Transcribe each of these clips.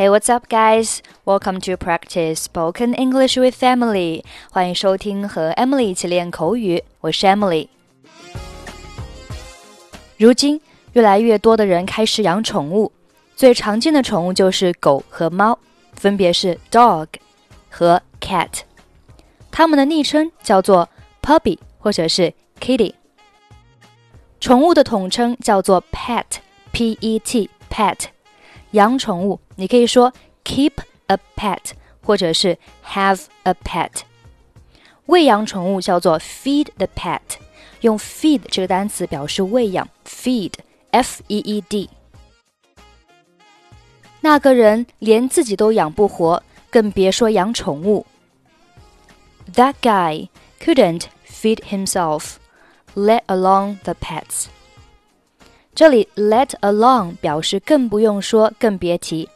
Hey, what's up, guys? Welcome to practice spoken English with Emily. 欢迎收听和 Emily 一起练口语，我是 Emily。如今，越来越多的人开始养宠物，最常见的宠物就是狗和猫，分别是 dog 和 cat。它们的昵称叫做 puppy 或者是 kitty。宠物的统称叫做 pet，p-e-t，pet。养宠物，你可以说 keep a pet，或者是 have a pet。喂养宠物叫做 feed the pet，用 feed 这个单词表示喂养，feed，f e e d。那个人连自己都养不活，更别说养宠物。That guy couldn't feed himself, let alone the pets. 这里 let alone 表示更不用说，更别提。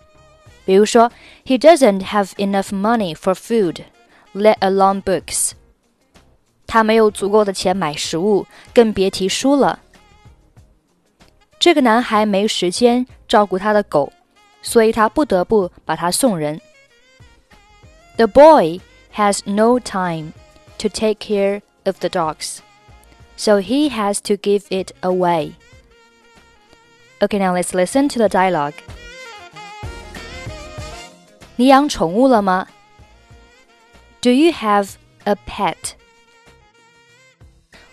比如说，He doesn't have enough money for food, let alone books。他没有足够的钱买食物，更别提书了。这个男孩没时间照顾他的狗，所以他不得不把它送人。The boy has no time to take care of the dogs, so he has to give it away. Okay, now let's listen to the dialogue. 你养宠物了吗？Do you have a pet?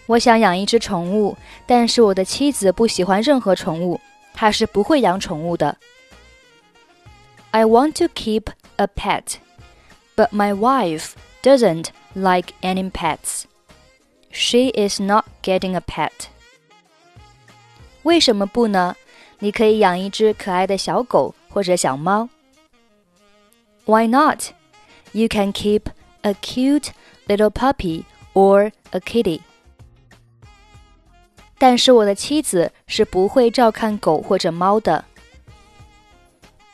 我想养一只宠物，但是我的妻子不喜欢任何宠物，她是不会养宠物的。I want to keep a pet, but my wife doesn't like any pets. She is not getting a pet. 为什么不呢？ 你可以养一只可爱的小狗或者小猫。Why not? You can keep a cute little puppy or a kitty. 但是我的妻子是不会照看狗或者猫的。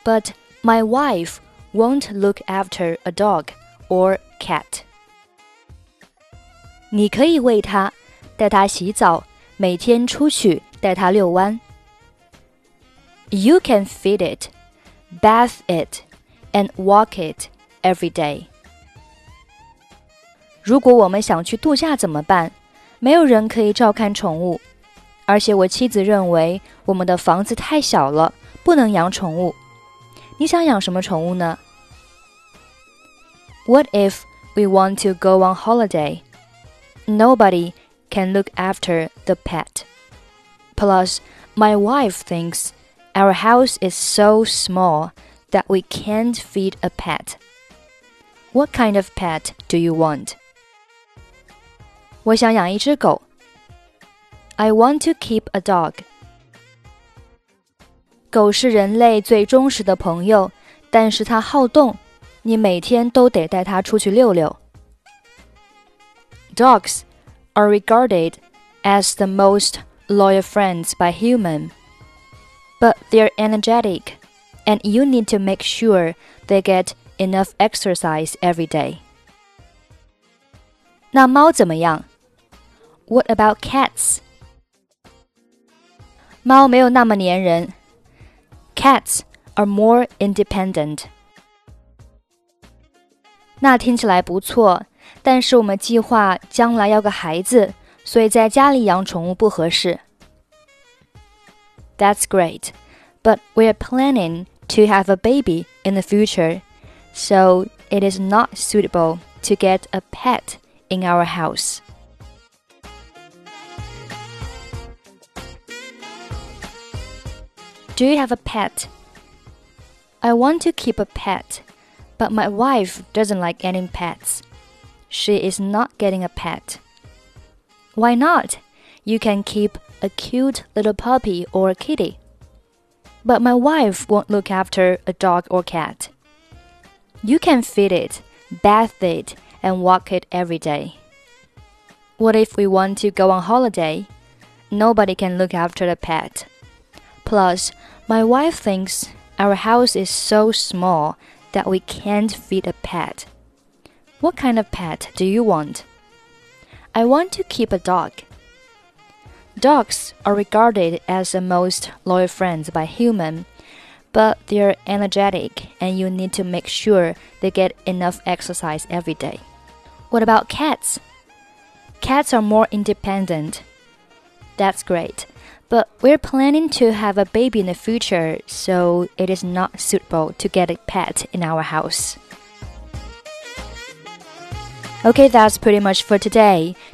But my wife won't look after a dog or cat. 你可以喂它，带它洗澡，每天出去带它遛弯。 you can feed it, bath it, and walk it every day. 如果我们想去度假怎么办？没有人可以照看宠物，而且我妻子认为我们的房子太小了，不能养宠物。你想养什么宠物呢？What if we want to go on holiday? Nobody can look after the pet. Plus, my wife thinks our house is so small that we can't feed a pet. What kind of pet do you want? 我想养一只狗。I want to keep a dog. 狗是人类最忠实的朋友，但是它好动，你每天都得带它出去溜溜。Dogs are regarded as the most loyal friends by humans but they're energetic, and you need to make sure they get enough exercise every day. 那猫怎么样？What about cats? 猫没有那么粘人。Cats are more independent. 那听起来不错，但是我们计划将来要个孩子，所以在家里养宠物不合适。 That's great. But we're planning to have a baby in the future, so it is not suitable to get a pet in our house. Do you have a pet? I want to keep a pet, but my wife doesn't like any pets. She is not getting a pet. Why not? You can keep a cute little puppy or a kitty. But my wife won't look after a dog or cat. You can feed it, bath it, and walk it every day. What if we want to go on holiday? Nobody can look after the pet. Plus, my wife thinks our house is so small that we can't feed a pet. What kind of pet do you want? I want to keep a dog. Dogs are regarded as the most loyal friends by humans, but they're energetic and you need to make sure they get enough exercise every day. What about cats? Cats are more independent. That's great. But we're planning to have a baby in the future, so it is not suitable to get a pet in our house. Okay, that's pretty much for today.